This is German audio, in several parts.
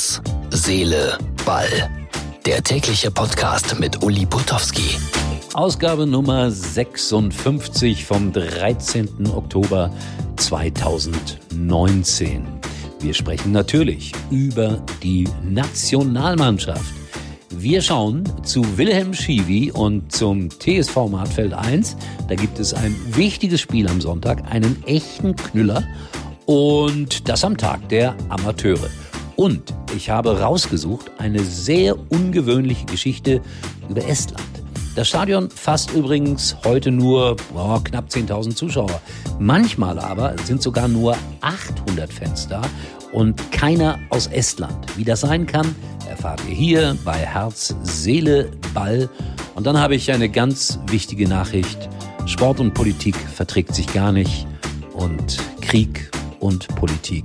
Herz, Seele, Ball. Der tägliche Podcast mit Uli Putowski. Ausgabe Nummer 56 vom 13. Oktober 2019. Wir sprechen natürlich über die Nationalmannschaft. Wir schauen zu Wilhelm Schiwi und zum TSV Martfeld 1. Da gibt es ein wichtiges Spiel am Sonntag, einen echten Knüller und das am Tag der Amateure. Und ich habe rausgesucht eine sehr ungewöhnliche Geschichte über Estland. Das Stadion fasst übrigens heute nur oh, knapp 10.000 Zuschauer. Manchmal aber sind sogar nur 800 Fans da und keiner aus Estland. Wie das sein kann, erfahrt ihr hier bei Herz, Seele, Ball. Und dann habe ich eine ganz wichtige Nachricht. Sport und Politik verträgt sich gar nicht und Krieg und Politik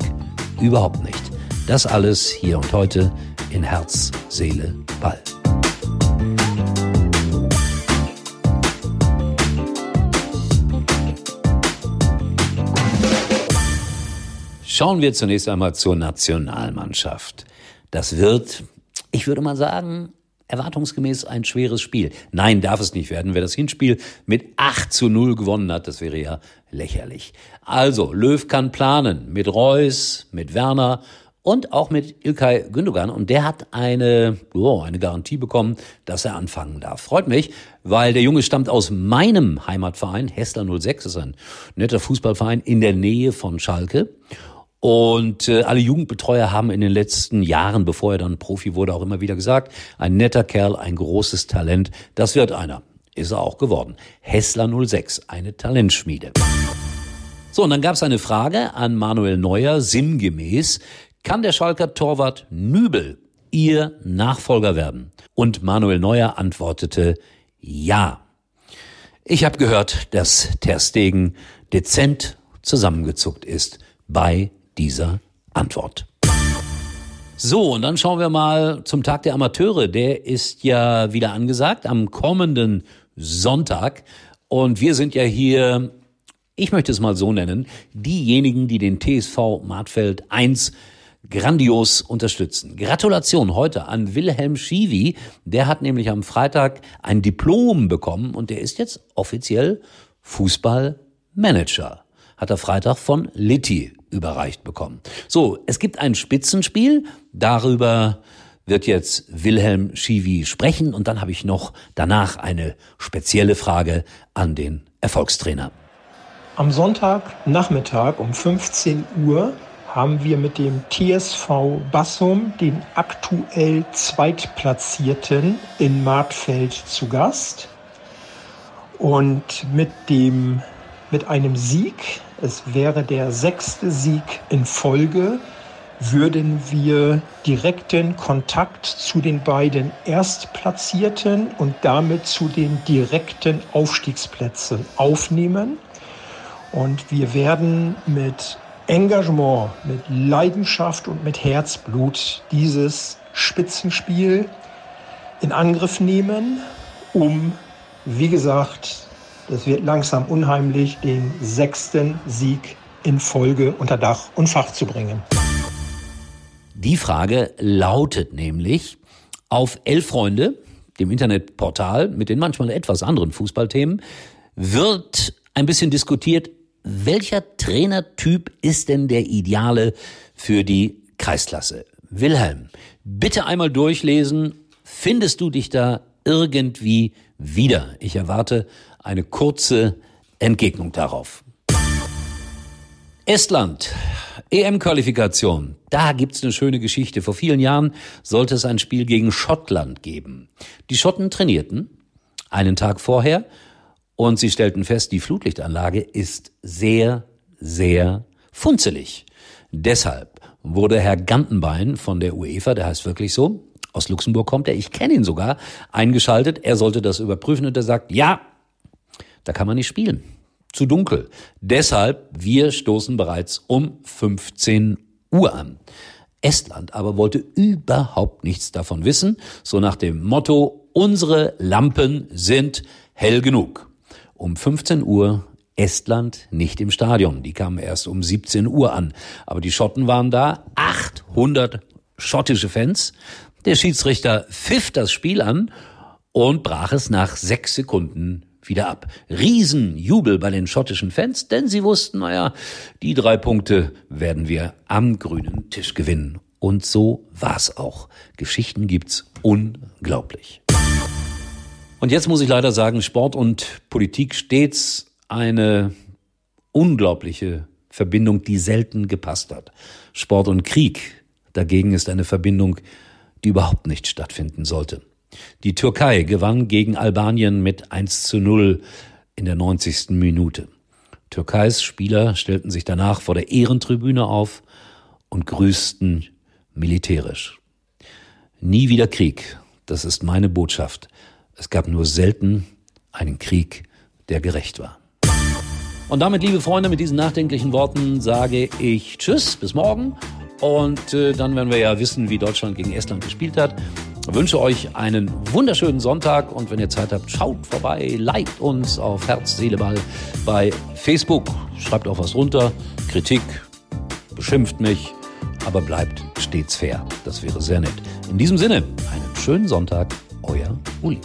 überhaupt nicht. Das alles hier und heute in Herz, Seele, Ball. Schauen wir zunächst einmal zur Nationalmannschaft. Das wird, ich würde mal sagen, erwartungsgemäß ein schweres Spiel. Nein, darf es nicht werden. Wer das Hinspiel mit 8 zu 0 gewonnen hat, das wäre ja lächerlich. Also, Löw kann planen mit Reus, mit Werner und auch mit Ilkay Gündogan. Und der hat eine, oh, eine Garantie bekommen, dass er anfangen darf. Freut mich, weil der Junge stammt aus meinem Heimatverein, Hessler 06, ist ein netter Fußballverein in der Nähe von Schalke. Und äh, alle Jugendbetreuer haben in den letzten Jahren, bevor er dann Profi wurde, auch immer wieder gesagt, ein netter Kerl, ein großes Talent, das wird einer. Ist er auch geworden. Hessler 06, eine Talentschmiede. So, und dann gab es eine Frage an Manuel Neuer, sinngemäß, kann der Schalker Torwart Nübel ihr Nachfolger werden? Und Manuel Neuer antwortete, ja. Ich habe gehört, dass Ter Stegen dezent zusammengezuckt ist bei dieser Antwort. So, und dann schauen wir mal zum Tag der Amateure. Der ist ja wieder angesagt am kommenden Sonntag. Und wir sind ja hier, ich möchte es mal so nennen, diejenigen, die den TSV Martfeld 1 grandios unterstützen. Gratulation heute an Wilhelm Schiwi. Der hat nämlich am Freitag ein Diplom bekommen und der ist jetzt offiziell Fußballmanager. Hat er Freitag von Litti überreicht bekommen. So, es gibt ein Spitzenspiel, darüber wird jetzt Wilhelm Schiwi sprechen und dann habe ich noch danach eine spezielle Frage an den Erfolgstrainer. Am Sonntagnachmittag um 15 Uhr haben wir mit dem TSV Bassum den aktuell Zweitplatzierten in Martfeld zu Gast. Und mit dem mit einem Sieg, es wäre der sechste Sieg in Folge, würden wir direkten Kontakt zu den beiden Erstplatzierten und damit zu den direkten Aufstiegsplätzen aufnehmen. Und wir werden mit Engagement, mit Leidenschaft und mit Herzblut dieses Spitzenspiel in Angriff nehmen, um, wie gesagt, das wird langsam unheimlich, den sechsten Sieg in Folge unter Dach und Fach zu bringen. Die Frage lautet nämlich auf Elf Freunde, dem Internetportal mit den manchmal etwas anderen Fußballthemen, wird ein bisschen diskutiert, welcher Trainertyp ist denn der ideale für die Kreisklasse? Wilhelm, bitte einmal durchlesen. Findest du dich da irgendwie wieder? Ich erwarte eine kurze Entgegnung darauf. Estland, EM-Qualifikation. Da gibt's eine schöne Geschichte. Vor vielen Jahren sollte es ein Spiel gegen Schottland geben. Die Schotten trainierten einen Tag vorher und sie stellten fest, die Flutlichtanlage ist sehr, sehr funzelig. Deshalb wurde Herr Gantenbein von der UEFA, der heißt wirklich so, aus Luxemburg kommt er, ich kenne ihn sogar, eingeschaltet. Er sollte das überprüfen und er sagt, ja, da kann man nicht spielen. Zu dunkel. Deshalb, wir stoßen bereits um 15 Uhr an. Estland aber wollte überhaupt nichts davon wissen, so nach dem Motto, unsere Lampen sind hell genug. Um 15 Uhr Estland nicht im Stadion. Die kamen erst um 17 Uhr an. Aber die Schotten waren da. 800 schottische Fans. Der Schiedsrichter pfiff das Spiel an und brach es nach sechs Sekunden wieder ab. Riesenjubel bei den schottischen Fans, denn sie wussten, naja, die drei Punkte werden wir am grünen Tisch gewinnen. Und so war's auch. Geschichten gibt's unglaublich. Und jetzt muss ich leider sagen, Sport und Politik stets eine unglaubliche Verbindung, die selten gepasst hat. Sport und Krieg dagegen ist eine Verbindung, die überhaupt nicht stattfinden sollte. Die Türkei gewann gegen Albanien mit 1 zu 0 in der 90. Minute. Türkeis Spieler stellten sich danach vor der Ehrentribüne auf und grüßten militärisch. Nie wieder Krieg, das ist meine Botschaft. Es gab nur selten einen Krieg, der gerecht war. Und damit, liebe Freunde, mit diesen nachdenklichen Worten sage ich Tschüss, bis morgen. Und äh, dann werden wir ja wissen, wie Deutschland gegen Estland gespielt hat. Ich wünsche euch einen wunderschönen Sonntag und wenn ihr Zeit habt, schaut vorbei, liked uns auf Herz, Seele, Ball bei Facebook. Schreibt auch was runter, Kritik, beschimpft mich, aber bleibt stets fair. Das wäre sehr nett. In diesem Sinne, einen schönen Sonntag, euer Uli.